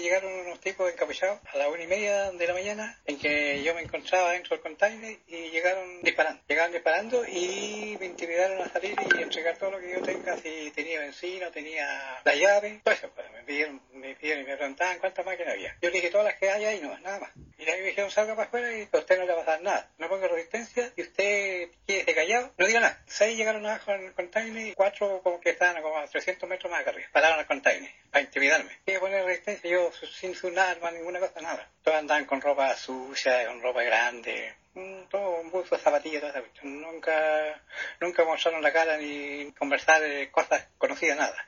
llegaron unos tipos encapuchados a las una y media de la mañana en que yo me encontraba dentro del container y llegaron disparando. Llegaron disparando y me intimidaron a salir y entregar todo lo que yo tenga, si tenía benzina, tenía la llave, todo eso. Pues, me pidieron, me pidieron y me preguntaban cuántas máquinas había. Yo dije todas las que hay ahí, no, nada más. Y ahí me dijeron salga para afuera y a usted no le va a pasar nada. No ponga resistencia y usted no diga nada. Seis llegaron abajo en el container y cuatro como que estaban como a 300 metros más acá arriba. Pararon al container para intimidarme. Y poner resistencia, yo sin su arma, ninguna cosa, nada. Todos andaban con ropa sucia, con ropa grande, todo un buzo, zapatillas, toda esa cuestión. Nunca, nunca mostraron la cara ni conversar cosas conocidas, nada.